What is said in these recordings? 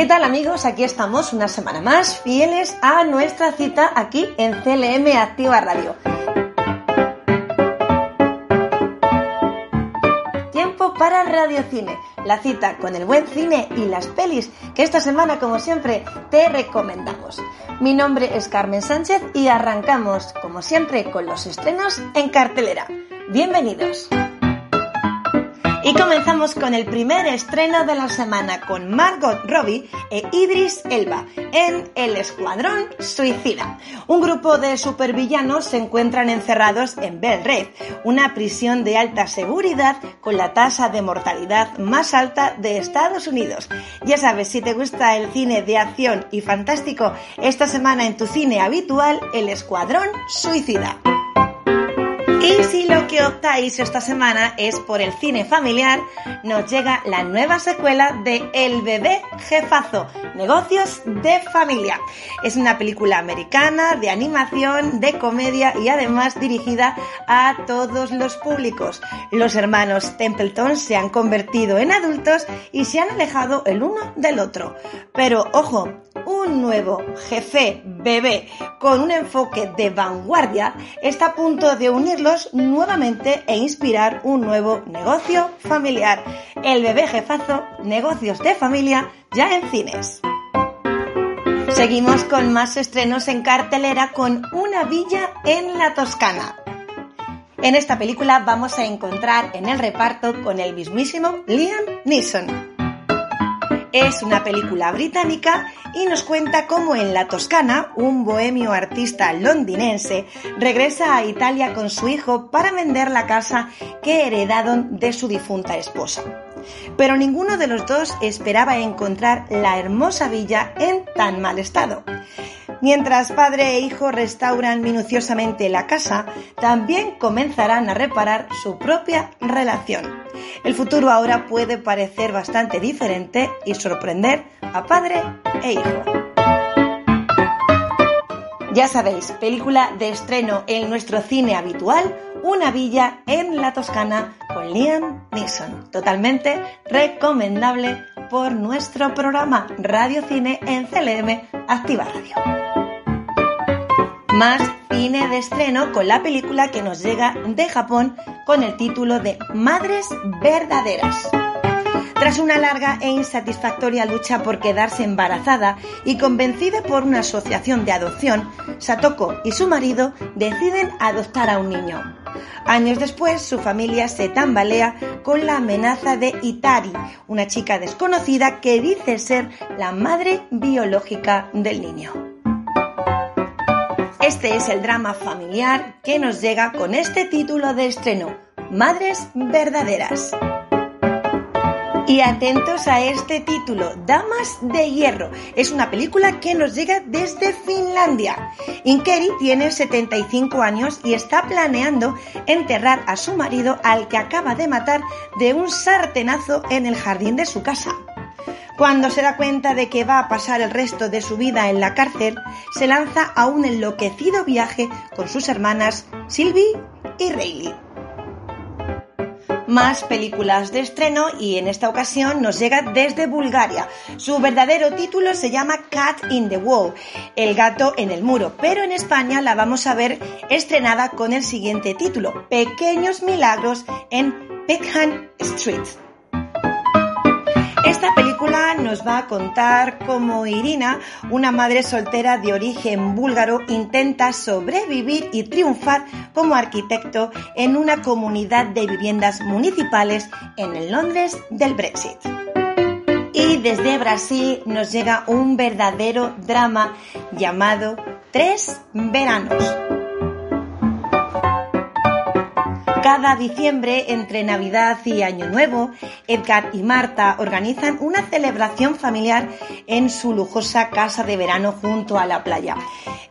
¿Qué tal amigos? Aquí estamos una semana más, fieles a nuestra cita aquí en CLM Activa Radio. Tiempo para Radio Cine, la cita con el buen cine y las pelis que esta semana, como siempre, te recomendamos. Mi nombre es Carmen Sánchez y arrancamos, como siempre, con los estrenos en cartelera. Bienvenidos. Y comenzamos con el primer estreno de la semana con Margot Robbie e Idris Elba en El Escuadrón Suicida. Un grupo de supervillanos se encuentran encerrados en Bel Red, una prisión de alta seguridad con la tasa de mortalidad más alta de Estados Unidos. Ya sabes, si te gusta el cine de acción y fantástico, esta semana en tu cine habitual, El Escuadrón Suicida. Y si lo que optáis esta semana es por el cine familiar, nos llega la nueva secuela de El bebé jefazo, Negocios de Familia. Es una película americana de animación, de comedia y además dirigida a todos los públicos. Los hermanos Templeton se han convertido en adultos y se han alejado el uno del otro. Pero ojo, un nuevo jefe bebé con un enfoque de vanguardia está a punto de unirlos nuevamente e inspirar un nuevo negocio familiar. El bebé jefazo, negocios de familia, ya en cines. Seguimos con más estrenos en cartelera con Una villa en la Toscana. En esta película vamos a encontrar en el reparto con el mismísimo Liam Neeson. Es una película británica y nos cuenta cómo en la Toscana un bohemio artista londinense regresa a Italia con su hijo para vender la casa que heredaron de su difunta esposa. Pero ninguno de los dos esperaba encontrar la hermosa villa en tan mal estado. Mientras padre e hijo restauran minuciosamente la casa, también comenzarán a reparar su propia relación. El futuro ahora puede parecer bastante diferente y sorprender a padre e hijo. Ya sabéis, película de estreno en nuestro cine habitual, Una villa en la Toscana con Liam Neeson. Totalmente recomendable por nuestro programa Radio Cine en CLM Activa Radio. Más cine de estreno con la película que nos llega de Japón con el título de Madres Verdaderas. Tras una larga e insatisfactoria lucha por quedarse embarazada y convencida por una asociación de adopción, Satoko y su marido deciden adoptar a un niño. Años después, su familia se tambalea con la amenaza de Itari, una chica desconocida que dice ser la madre biológica del niño. Este es el drama familiar que nos llega con este título de estreno, Madres Verdaderas. Y atentos a este título, Damas de Hierro. Es una película que nos llega desde Finlandia. Inkeri tiene 75 años y está planeando enterrar a su marido al que acaba de matar de un sartenazo en el jardín de su casa. Cuando se da cuenta de que va a pasar el resto de su vida en la cárcel, se lanza a un enloquecido viaje con sus hermanas Sylvie y Rayleigh. Más películas de estreno y en esta ocasión nos llega desde Bulgaria. Su verdadero título se llama Cat in the Wall, el gato en el muro, pero en España la vamos a ver estrenada con el siguiente título, Pequeños Milagros en Peckham Street. Esta película nos va a contar cómo Irina, una madre soltera de origen búlgaro, intenta sobrevivir y triunfar como arquitecto en una comunidad de viviendas municipales en el Londres del Brexit. Y desde Brasil nos llega un verdadero drama llamado Tres Veranos. Cada diciembre, entre Navidad y Año Nuevo, Edgar y Marta organizan una celebración familiar en su lujosa casa de verano junto a la playa.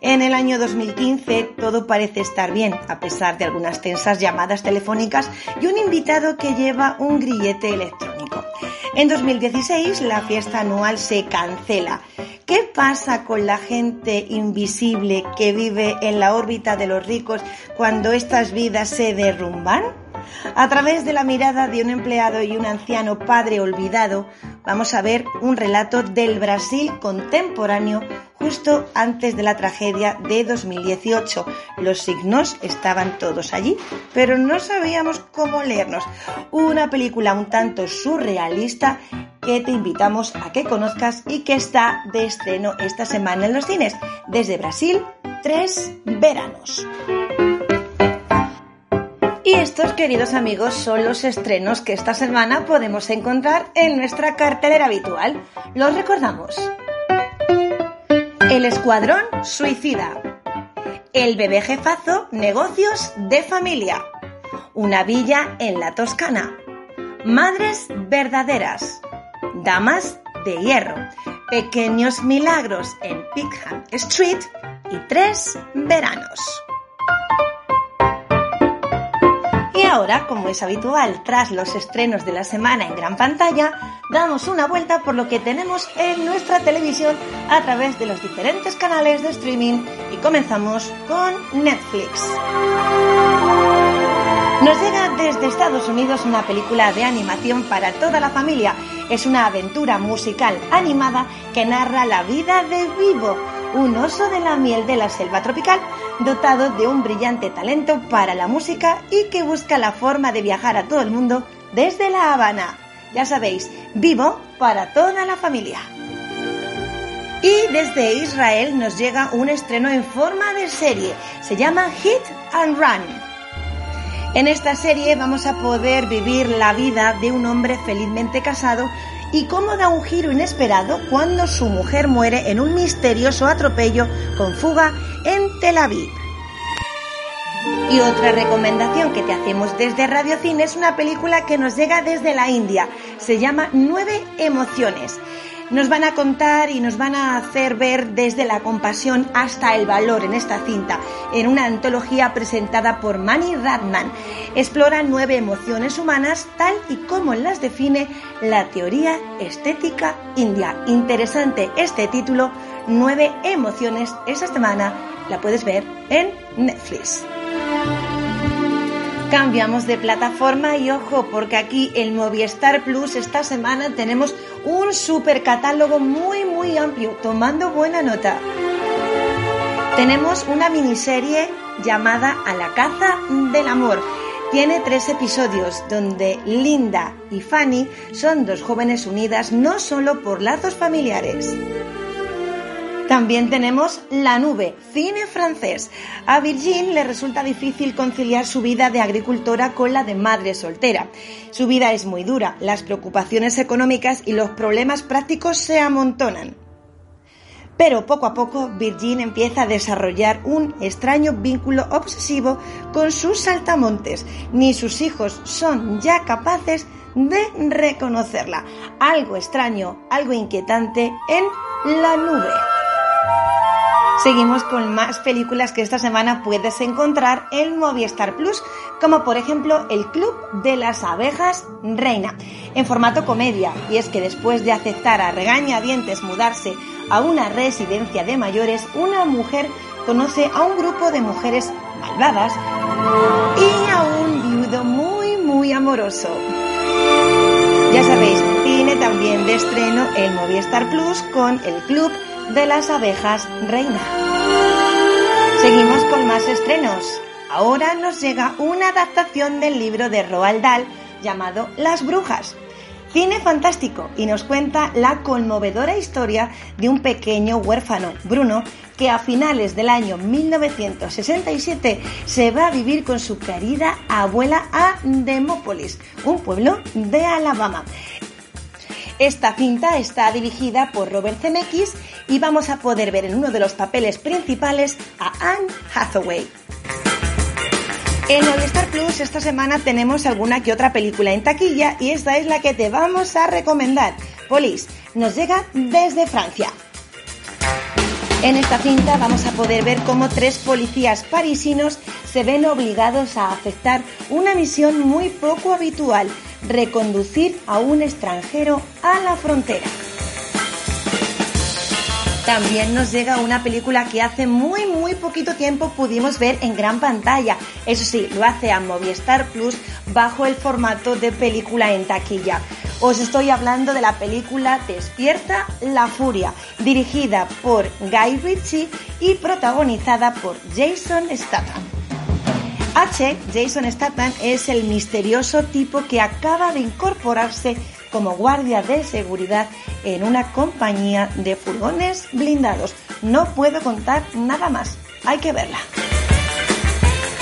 En el año 2015 todo parece estar bien, a pesar de algunas tensas llamadas telefónicas y un invitado que lleva un grillete electrónico. En 2016 la fiesta anual se cancela. ¿Qué pasa con la gente invisible que vive en la órbita de los ricos cuando estas vidas se derrumban? A través de la mirada de un empleado y un anciano padre olvidado, vamos a ver un relato del Brasil contemporáneo justo antes de la tragedia de 2018. Los signos estaban todos allí, pero no sabíamos cómo leernos. Una película un tanto surrealista que te invitamos a que conozcas y que está de estreno esta semana en los cines. Desde Brasil, tres veranos. Y estos, queridos amigos, son los estrenos que esta semana podemos encontrar en nuestra cartelera habitual. Los recordamos. El Escuadrón Suicida. El bebé jefazo Negocios de Familia. Una villa en la Toscana. Madres verdaderas. Damas de hierro. Pequeños milagros en Pickham Street y tres veranos. Ahora, como es habitual, tras los estrenos de la semana en gran pantalla, damos una vuelta por lo que tenemos en nuestra televisión a través de los diferentes canales de streaming y comenzamos con Netflix. Nos llega desde Estados Unidos una película de animación para toda la familia. Es una aventura musical animada que narra la vida de Vivo, un oso de la miel de la selva tropical, dotado de un brillante talento para la música y que busca la forma de viajar a todo el mundo desde La Habana. Ya sabéis, vivo para toda la familia. Y desde Israel nos llega un estreno en forma de serie. Se llama Hit and Run. En esta serie vamos a poder vivir la vida de un hombre felizmente casado y cómo da un giro inesperado cuando su mujer muere en un misterioso atropello con fuga en Tel Aviv. Y otra recomendación que te hacemos desde Radio Cine es una película que nos llega desde la India. Se llama Nueve Emociones nos van a contar y nos van a hacer ver desde la compasión hasta el valor en esta cinta, en una antología presentada por Mani Radman. Explora nueve emociones humanas tal y como las define la teoría estética india. Interesante este título, Nueve emociones, esta semana la puedes ver en Netflix. Cambiamos de plataforma y ojo, porque aquí en Movistar Plus esta semana tenemos un super catálogo muy muy amplio, tomando buena nota. Tenemos una miniserie llamada A la caza del amor. Tiene tres episodios donde Linda y Fanny son dos jóvenes unidas no solo por lazos familiares. También tenemos La Nube, cine francés. A Virgin le resulta difícil conciliar su vida de agricultora con la de madre soltera. Su vida es muy dura, las preocupaciones económicas y los problemas prácticos se amontonan. Pero poco a poco Virgin empieza a desarrollar un extraño vínculo obsesivo con sus saltamontes. Ni sus hijos son ya capaces de reconocerla. Algo extraño, algo inquietante en la nube. Seguimos con más películas que esta semana puedes encontrar en Movistar Plus, como por ejemplo El Club de las Abejas Reina, en formato comedia, y es que después de aceptar a regañadientes mudarse a una residencia de mayores, una mujer conoce a un grupo de mujeres malvadas y a un viudo muy muy amoroso. Ya sabéis, tiene también de estreno en Movistar Plus con El Club de las abejas reina. Seguimos con más estrenos. Ahora nos llega una adaptación del libro de Roald Dahl llamado Las Brujas. Cine fantástico y nos cuenta la conmovedora historia de un pequeño huérfano, Bruno, que a finales del año 1967 se va a vivir con su querida abuela a Demópolis, un pueblo de Alabama. Esta cinta está dirigida por Robert Zemeckis y vamos a poder ver en uno de los papeles principales a Anne Hathaway. En Movistar Plus esta semana tenemos alguna que otra película en taquilla y esta es la que te vamos a recomendar. Polis nos llega desde Francia. En esta cinta vamos a poder ver cómo tres policías parisinos se ven obligados a aceptar una misión muy poco habitual, reconducir a un extranjero a la frontera. También nos llega una película que hace muy muy poquito tiempo pudimos ver en gran pantalla. Eso sí, lo hace a Movistar Plus bajo el formato de película en taquilla. Os estoy hablando de la película Despierta la Furia, dirigida por Guy Ritchie y protagonizada por Jason Statham. H, Jason Statham, es el misterioso tipo que acaba de incorporarse como guardia de seguridad en una compañía de furgones blindados. No puedo contar nada más, hay que verla.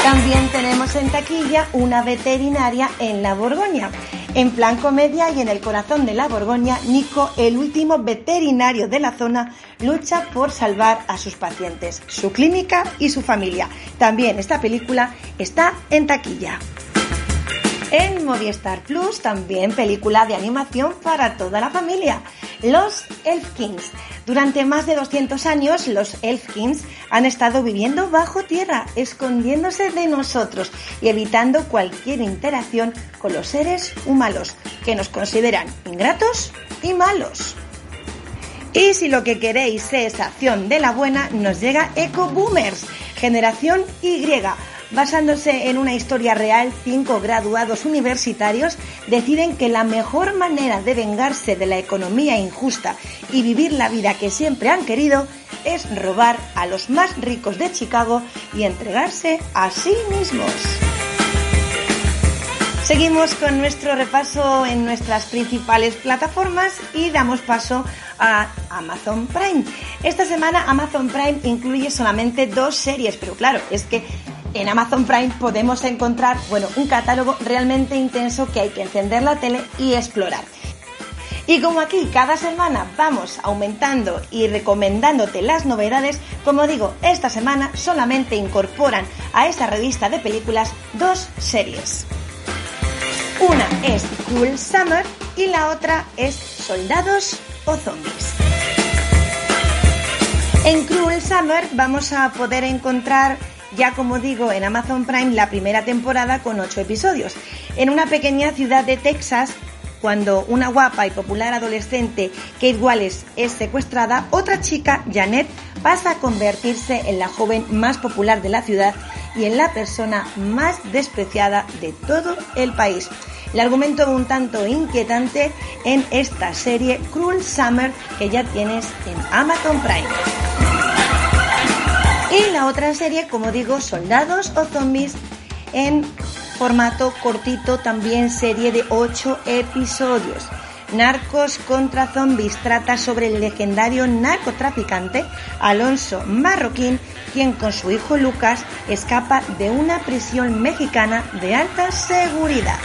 También tenemos en taquilla una veterinaria en la Borgoña. En plan comedia y en el corazón de la Borgoña, Nico, el último veterinario de la zona, lucha por salvar a sus pacientes, su clínica y su familia. También esta película está en taquilla. En Movistar Plus también película de animación para toda la familia, Los Elfkins. Durante más de 200 años los Elfkins han estado viviendo bajo tierra, escondiéndose de nosotros y evitando cualquier interacción con los seres humanos, que nos consideran ingratos y malos. Y si lo que queréis es acción de la buena, nos llega Eco Boomers, generación Y Basándose en una historia real, cinco graduados universitarios deciden que la mejor manera de vengarse de la economía injusta y vivir la vida que siempre han querido es robar a los más ricos de Chicago y entregarse a sí mismos. Seguimos con nuestro repaso en nuestras principales plataformas y damos paso a Amazon Prime. Esta semana Amazon Prime incluye solamente dos series, pero claro, es que en Amazon Prime podemos encontrar, bueno, un catálogo realmente intenso que hay que encender la tele y explorar. Y como aquí cada semana vamos aumentando y recomendándote las novedades, como digo, esta semana solamente incorporan a esta revista de películas dos series. Una es Cool Summer y la otra es Soldados o Zombies. En Cruel Summer vamos a poder encontrar ya como digo en Amazon Prime la primera temporada con ocho episodios. En una pequeña ciudad de Texas, cuando una guapa y popular adolescente, Kate Wallace, es secuestrada, otra chica, Janet, pasa a convertirse en la joven más popular de la ciudad y en la persona más despreciada de todo el país. El argumento un tanto inquietante en esta serie Cruel Summer que ya tienes en Amazon Prime. Y la otra serie, como digo, Soldados o Zombies en formato cortito, también serie de 8 episodios. Narcos contra Zombies trata sobre el legendario narcotraficante Alonso Marroquín, quien con su hijo Lucas escapa de una prisión mexicana de alta seguridad.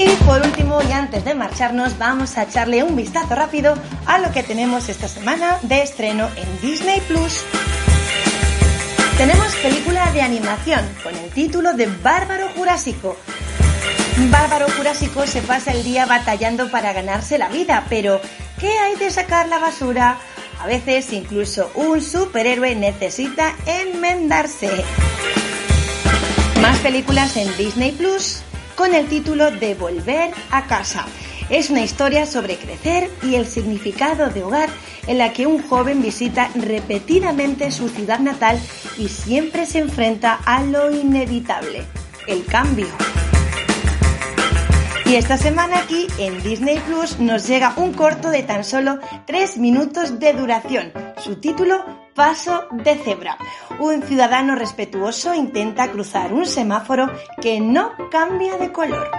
Y por último, y antes de marcharnos, vamos a echarle un vistazo rápido a lo que tenemos esta semana de estreno en Disney Plus. Tenemos película de animación con el título de Bárbaro Jurásico. Bárbaro Jurásico se pasa el día batallando para ganarse la vida, pero ¿qué hay de sacar la basura? A veces incluso un superhéroe necesita enmendarse. Más películas en Disney Plus con el título de Volver a casa. Es una historia sobre crecer y el significado de hogar en la que un joven visita repetidamente su ciudad natal y siempre se enfrenta a lo inevitable, el cambio. Y esta semana aquí en Disney Plus nos llega un corto de tan solo 3 minutos de duración. Su título Paso de cebra. Un ciudadano respetuoso intenta cruzar un semáforo que no cambia de color.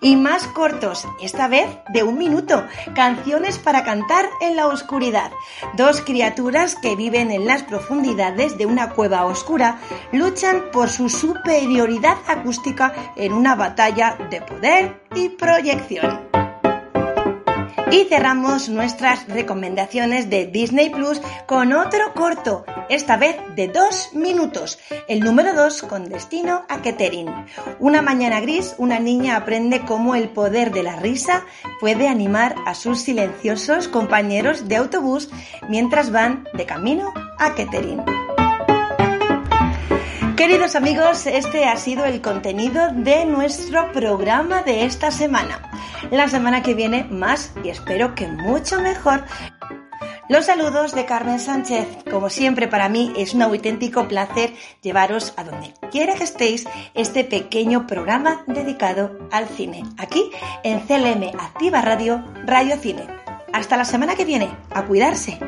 Y más cortos, esta vez de un minuto, canciones para cantar en la oscuridad. Dos criaturas que viven en las profundidades de una cueva oscura luchan por su superioridad acústica en una batalla de poder y proyección. Y cerramos nuestras recomendaciones de Disney Plus con otro corto, esta vez de dos minutos, el número dos con destino a Kettering. Una mañana gris, una niña aprende cómo el poder de la risa puede animar a sus silenciosos compañeros de autobús mientras van de camino a Kettering. Queridos amigos, este ha sido el contenido de nuestro programa de esta semana. La semana que viene más y espero que mucho mejor. Los saludos de Carmen Sánchez. Como siempre para mí es un auténtico placer llevaros a donde quiera que estéis este pequeño programa dedicado al cine, aquí en CLM Activa Radio, Radio Cine. Hasta la semana que viene, a cuidarse.